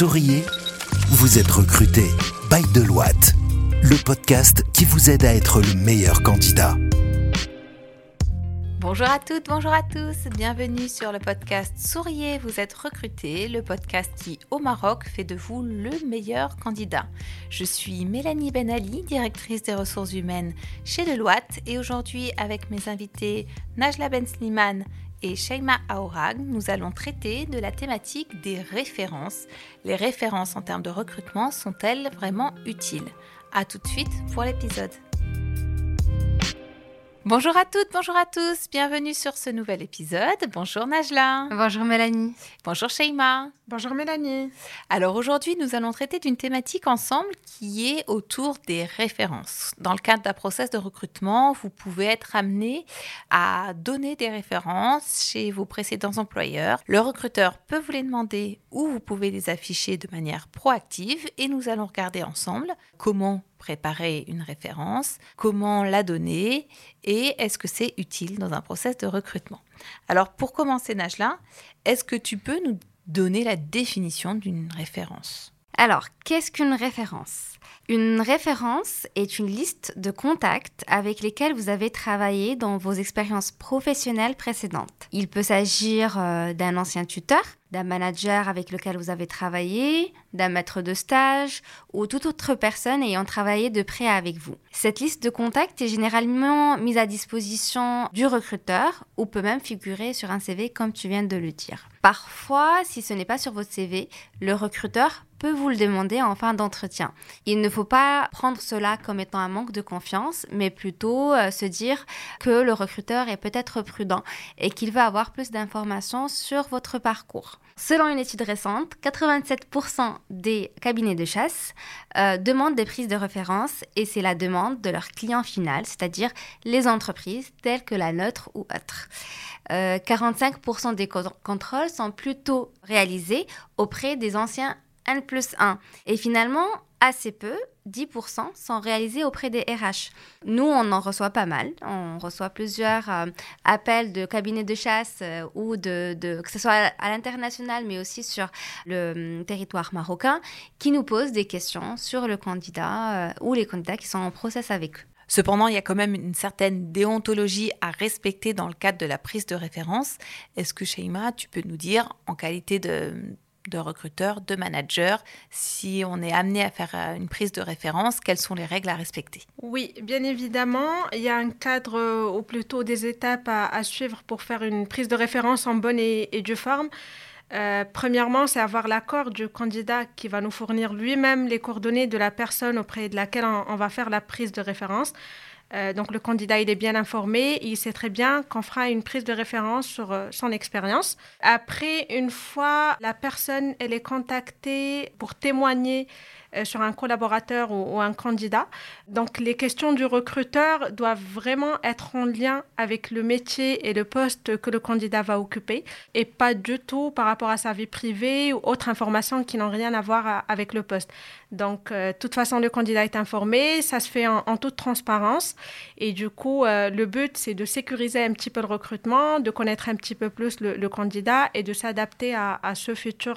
Souriez, vous êtes recruté by Deloitte, le podcast qui vous aide à être le meilleur candidat. Bonjour à toutes, bonjour à tous, bienvenue sur le podcast Souriez, vous êtes recruté, le podcast qui au Maroc fait de vous le meilleur candidat. Je suis Mélanie Benali, directrice des ressources humaines chez Deloitte et aujourd'hui avec mes invités Najla Ben Sliman et Sheima Aourag, nous allons traiter de la thématique des références. Les références en termes de recrutement sont-elles vraiment utiles? A tout de suite pour l'épisode. Bonjour à toutes, bonjour à tous, bienvenue sur ce nouvel épisode. Bonjour Najla. Bonjour Mélanie. Bonjour Sheima. Bonjour Mélanie. Alors aujourd'hui, nous allons traiter d'une thématique ensemble qui est autour des références. Dans le cadre d'un process de recrutement, vous pouvez être amené à donner des références chez vos précédents employeurs. Le recruteur peut vous les demander ou vous pouvez les afficher de manière proactive et nous allons regarder ensemble comment préparer une référence, comment la donner et est-ce que c'est utile dans un process de recrutement. Alors pour commencer Najla, est-ce que tu peux nous donner la définition d'une référence? Alors, qu'est-ce qu'une référence? Une référence est une liste de contacts avec lesquels vous avez travaillé dans vos expériences professionnelles précédentes. Il peut s'agir euh, d'un ancien tuteur, d'un manager avec lequel vous avez travaillé, d'un maître de stage ou toute autre personne ayant travaillé de près avec vous. Cette liste de contacts est généralement mise à disposition du recruteur ou peut même figurer sur un CV comme tu viens de le dire. Parfois, si ce n'est pas sur votre CV, le recruteur peut vous le demander en fin d'entretien. Il ne faut pas prendre cela comme étant un manque de confiance, mais plutôt euh, se dire que le recruteur est peut-être prudent et qu'il va avoir plus d'informations sur votre parcours. Selon une étude récente, 87% des cabinets de chasse euh, demandent des prises de référence et c'est la demande de leur client final, c'est-à-dire les entreprises telles que la nôtre ou autres. 45% des contrôles sont plutôt réalisés auprès des anciens N plus 1. Et finalement, assez peu, 10% sont réalisés auprès des RH. Nous, on en reçoit pas mal. On reçoit plusieurs euh, appels de cabinets de chasse euh, ou de, que ce soit à, l'international, mais aussi sur le hum, territoire marocain, qui nous posent des questions sur le candidat euh, ou les candidats qui sont en process avec eux. Cependant, il y a quand même une certaine déontologie à respecter dans le cadre de la prise de référence. Est-ce que Sheima, tu peux nous dire, en qualité de, de recruteur, de manager, si on est amené à faire euh, une prise de référence, quelles sont les règles à respecter? Oui, bien évidemment, il y a un cadre euh, ou plutôt des étapes à, suivre pour faire une prise de référence en bonne et, due forme. Euh, premièrement, c'est avoir l'accord du candidat qui va nous fournir lui-même les coordonnées de la personne auprès de laquelle on va faire la prise de référence. Euh, donc le candidat, il est bien informé, il sait très bien qu'on fera une prise de référence sur euh, son expérience. Après, une fois la personne, elle est contactée pour témoigner sur un collaborateur ou, un candidat. Donc les questions du recruteur doivent vraiment être en lien avec le métier et le poste que le candidat va occuper et pas du tout par rapport à sa vie privée ou autres informations qui n'ont rien à voir avec le poste. Donc euh, de toute façon, le candidat est informé, ça se fait en, toute transparence et du coup, euh, le but, c'est de sécuriser un petit peu le recrutement, de connaître un petit peu plus le, candidat et de s'adapter à, ce futur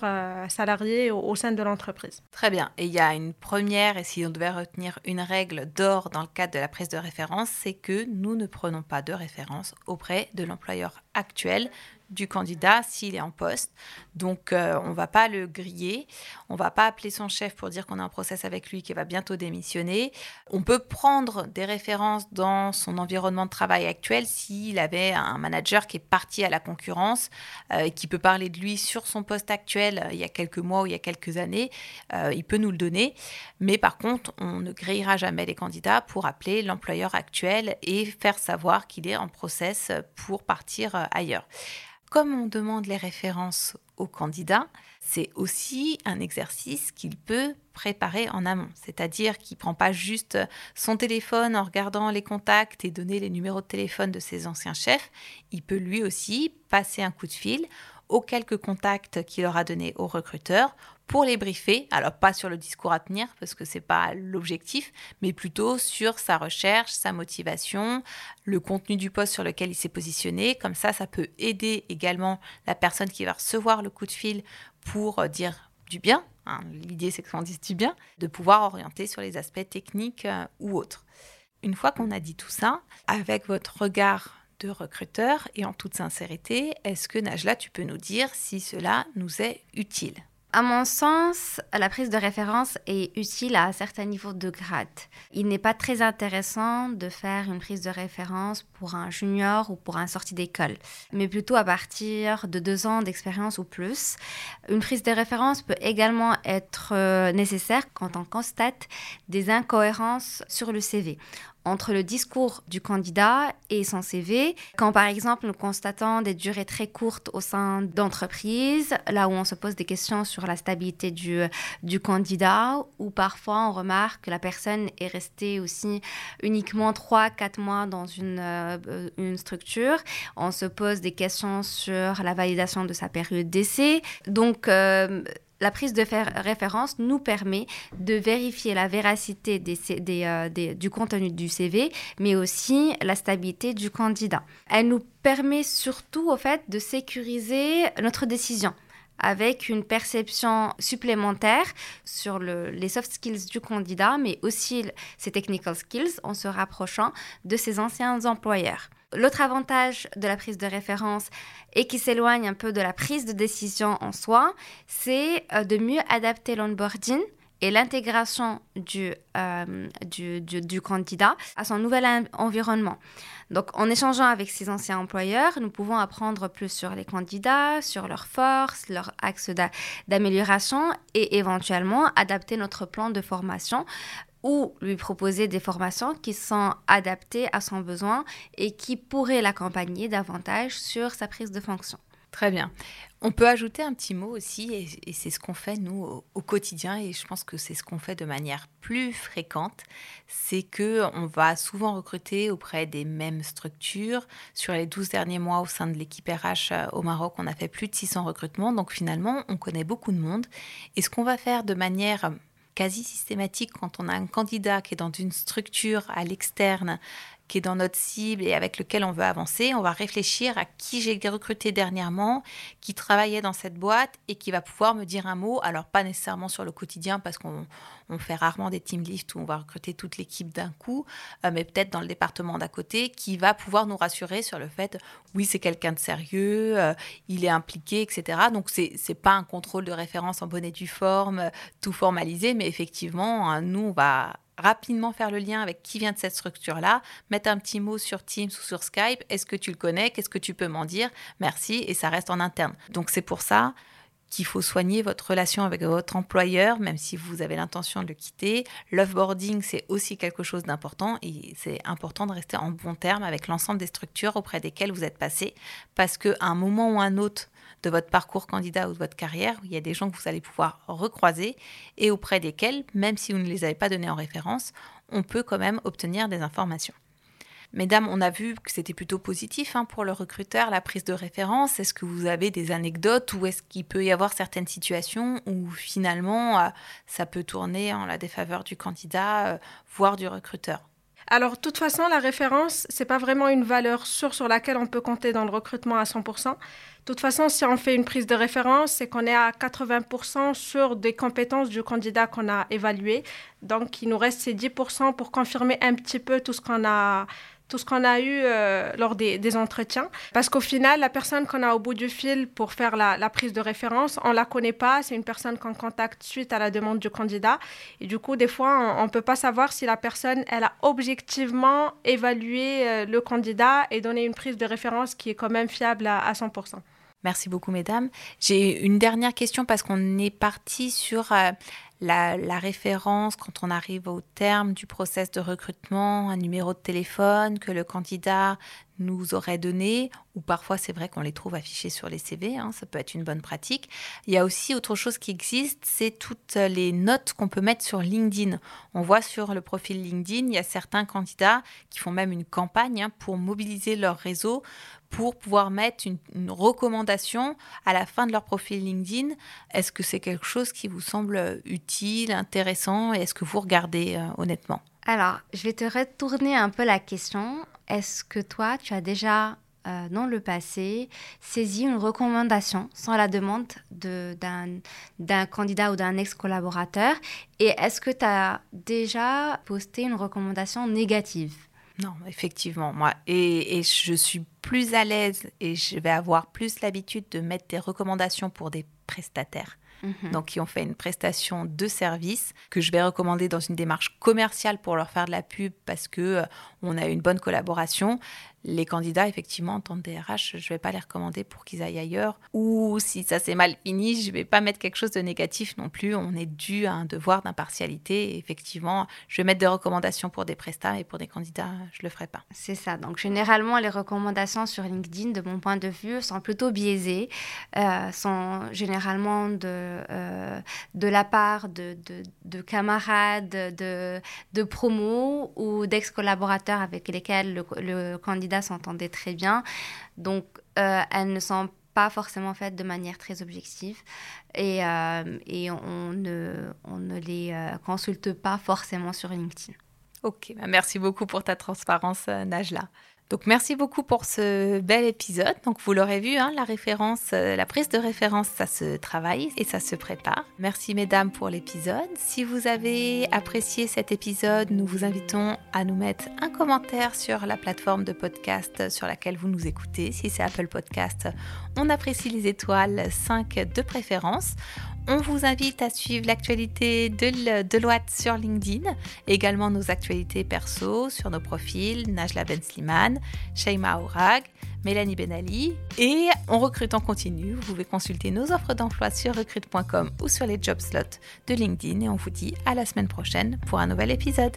salarié au, au sein de l'entreprise. Très bien. Et il y a une première, et si on devait retenir une règle d'or dans le cadre de la prise de référence, c'est que nous ne prenons pas de référence auprès de l'employeur actuel du candidat s'il est en poste. Donc, euh, on ne va pas le griller. On ne va pas appeler son chef pour dire qu'on est en process avec lui, qui va bientôt démissionner. On peut prendre des références dans son environnement de travail actuel s'il avait un manager qui est parti à la concurrence euh, et qui peut parler de lui sur son poste actuel euh, il y a quelques mois ou il y a quelques années. il peut nous le donner. Mais par contre, on ne grillera jamais les candidats pour appeler l'employeur actuel et faire savoir qu'il est en process pour partir ailleurs comme on demande les références au candidat, c'est aussi un exercice qu'il peut préparer en amont. C'est-à-dire qu'il ne prend pas juste son téléphone en regardant les contacts et donner les numéros de téléphone de ses anciens chefs. Il peut lui aussi passer un coup de fil aux quelques contacts qu'il aura donnés au recruteur pour les briefer, alors pas sur le discours à tenir parce que c'est pas l'objectif, mais plutôt sur sa recherche, sa motivation, le contenu du poste sur lequel il s'est positionné. Comme ça, ça peut aider également la personne qui va recevoir le coup de fil pour dire du bien, hein, l'idée c'est qu'on dise du bien, de pouvoir orienter sur les aspects techniques euh, ou autres. Une fois qu'on a dit tout ça, avec votre regard de recruteur et en toute sincérité, est-ce que Najla, tu peux nous dire si cela nous est utile? À mon sens, la prise de référence est utile à un certain niveau de grade. Il n'est pas très intéressant de faire une prise de référence pour un junior ou pour un sorti d'école, mais plutôt à partir de deux ans d'expérience ou plus. Une prise de référence peut également être euh, nécessaire quand on constate des incohérences sur le CV entre le discours du candidat et son CV. Quand par exemple nous constatons des durées très courtes au sein d'entreprises, là où on se pose des questions sur la stabilité du, candidat, ou parfois on remarque que la personne est restée aussi uniquement 3-4 mois dans une, euh, une structure, on se pose des questions sur la validation de sa période d'essai. Donc, euh, la prise de référence nous permet de vérifier la véracité euh, du contenu du CV, mais aussi la stabilité du candidat. Elle nous permet surtout au fait de sécuriser notre décision avec une perception supplémentaire sur les soft skills du candidat, mais aussi ses technical skills en se rapprochant de ses anciens employeurs. L'autre avantage de la prise de référence et qui s'éloigne un peu de la prise de décision en soi, c'est euh, de mieux adapter l'onboarding et l'intégration euh, du, du, candidat à son nouvel environnement. Donc, en échangeant avec ses anciens employeurs, nous pouvons apprendre plus sur les candidats, sur leurs forces, leurs axes d'amélioration et éventuellement adapter notre plan de formation ou lui proposer des formations qui sont adaptées à son besoin et qui pourraient l'accompagner davantage sur sa prise de fonction. Très bien. On peut ajouter un petit mot aussi, et, c'est ce qu'on fait nous au, quotidien, et je pense que c'est ce qu'on fait de manière plus fréquente, c'est que on va souvent recruter auprès des mêmes structures. Sur les 12 derniers mois au sein de l'équipe RH euh, au Maroc, on a fait plus de 600 recrutements, donc finalement, on connaît beaucoup de monde. Et ce qu'on va faire de manière quasi systématique quand on a un candidat qui est dans une structure à l'externe, qui est dans notre cible et avec lequel on veut avancer, on va réfléchir à qui j'ai recruté dernièrement, qui travaillait dans cette boîte et qui va pouvoir me dire un mot. Alors pas nécessairement sur le quotidien parce qu'on fait rarement des team lifts où on va recruter toute l'équipe d'un coup, euh, mais peut-être dans le département d'à côté qui va pouvoir nous rassurer sur le fait oui c'est quelqu'un de sérieux, euh, il est impliqué, etc. Donc c'est c'est pas un contrôle de référence en bonne et due forme, tout formalisé, mais effectivement hein, nous on va rapidement faire le lien avec qui vient de cette structure-là, mettre un petit mot sur Teams ou sur Skype, est-ce que tu le connais, qu'est-ce que tu peux m'en dire, merci, et ça reste en interne. Donc c'est pour ça qu'il faut soigner votre relation avec votre employeur, même si vous avez l'intention de le quitter. L'offboarding, c'est aussi quelque chose d'important et c'est important de rester en bon terme avec l'ensemble des structures auprès desquelles vous êtes passé, parce qu'à un moment ou un autre, de votre parcours candidat ou de votre carrière, il y a des gens que vous allez pouvoir recroiser et auprès desquels, même si vous ne les avez pas donnés en référence, on peut quand même obtenir des informations. Mesdames, on a vu que c'était plutôt positif hein, pour le recruteur, la prise de référence. Est-ce que vous avez des anecdotes ou est-ce qu'il peut y avoir certaines situations où finalement euh, ça peut tourner en la défaveur du candidat, euh, voire du recruteur? Alors, de toute façon, la référence, c'est pas vraiment une valeur sûre sur laquelle on peut compter dans le recrutement à 100%. De toute façon, si on fait une prise de référence, c'est qu'on est à 80% sur des compétences du candidat qu'on a évalué. Donc, il nous reste ces 10% pour confirmer un petit peu tout ce qu'on a tout ce qu'on a eu euh, lors des, entretiens. Parce qu'au final, la personne qu'on a au bout du fil pour faire la, prise de référence, on ne la connaît pas. C'est une personne qu'on contacte suite à la demande du candidat. Et du coup, des fois, on ne peut pas savoir si la personne, elle a objectivement évalué euh, le candidat et donné une prise de référence qui est quand même fiable à, 100%. Merci beaucoup, mesdames. J'ai une dernière question parce qu'on est parti sur euh, la, référence quand on arrive au terme du process de recrutement, un numéro de téléphone que le candidat nous aurait donné, ou parfois c'est vrai qu'on les trouve affichés sur les CV, hein, ça peut être une bonne pratique. Il y a aussi autre chose qui existe, c'est toutes les notes qu'on peut mettre sur LinkedIn. On voit sur le profil LinkedIn, il y a certains candidats qui font même une campagne hein, pour mobiliser leur réseau pour pouvoir mettre une, recommandation à la fin de leur profil LinkedIn. Est-ce que c'est quelque chose qui vous semble utile, intéressant et est-ce que vous regardez euh, honnêtement? Alors, je vais te retourner un peu la question. Est-ce que toi, tu as déjà euh, dans le passé saisi une recommandation sans la demande d'un candidat ou d'un ex-collaborateur? Et est-ce que tu as déjà posté une recommandation négative? Non, effectivement, moi. Et, et, je suis plus à l'aise et je vais avoir plus l'habitude de mettre des recommandations pour des prestataires Mhm. donc qui ont fait une prestation de service que je vais recommander dans une démarche commerciale pour leur faire de la pub parce que euh, on a une bonne collaboration les candidats, effectivement, en tant que DRH, je ne vais pas les recommander pour qu'ils aillent ailleurs. Ou si ça s'est mal fini, je ne vais pas mettre quelque chose de négatif non plus. On est dû à un devoir d'impartialité. effectivement, je vais mettre des recommandations pour des prestats et pour des candidats, je ne le ferai pas. C'est ça. Donc, généralement, les recommandations sur LinkedIn, de mon point de vue, sont plutôt biaisées, euh, sont généralement de, euh, de la part de, de, camarades, de, de promos ou d'ex-collaborateurs avec lesquels le, candidat s'entendaient très bien. Donc, euh, elles ne sont pas forcément faites de manière très objective et, euh, et on, ne, on ne les euh, consulte pas forcément sur LinkedIn. Ok, bah, merci beaucoup pour ta transparence, Najla. Donc merci beaucoup pour ce bel épisode. Donc vous l'aurez vu, hein, la référence, euh, la prise de référence, ça se travaille et ça se prépare. Merci mesdames pour l'épisode. Si vous avez apprécié cet épisode, nous vous invitons à nous mettre un commentaire sur la plateforme de podcast sur laquelle vous nous écoutez. Si c'est Apple Podcast, on apprécie les étoiles 5 de préférence. On vous invite à suivre l'actualité de Deloitte sur LinkedIn, également nos actualités perso sur nos profils Najla Ben Sliman, Sheima Ourag, Mélanie Benali et on recrute en continu. Vous pouvez consulter nos offres d'emploi sur recrute.com ou sur les job slots de LinkedIn et on vous dit à la semaine prochaine pour un nouvel épisode.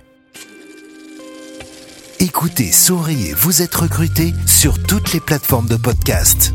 Écoutez, souriez, vous êtes recruté sur toutes les plateformes de podcast.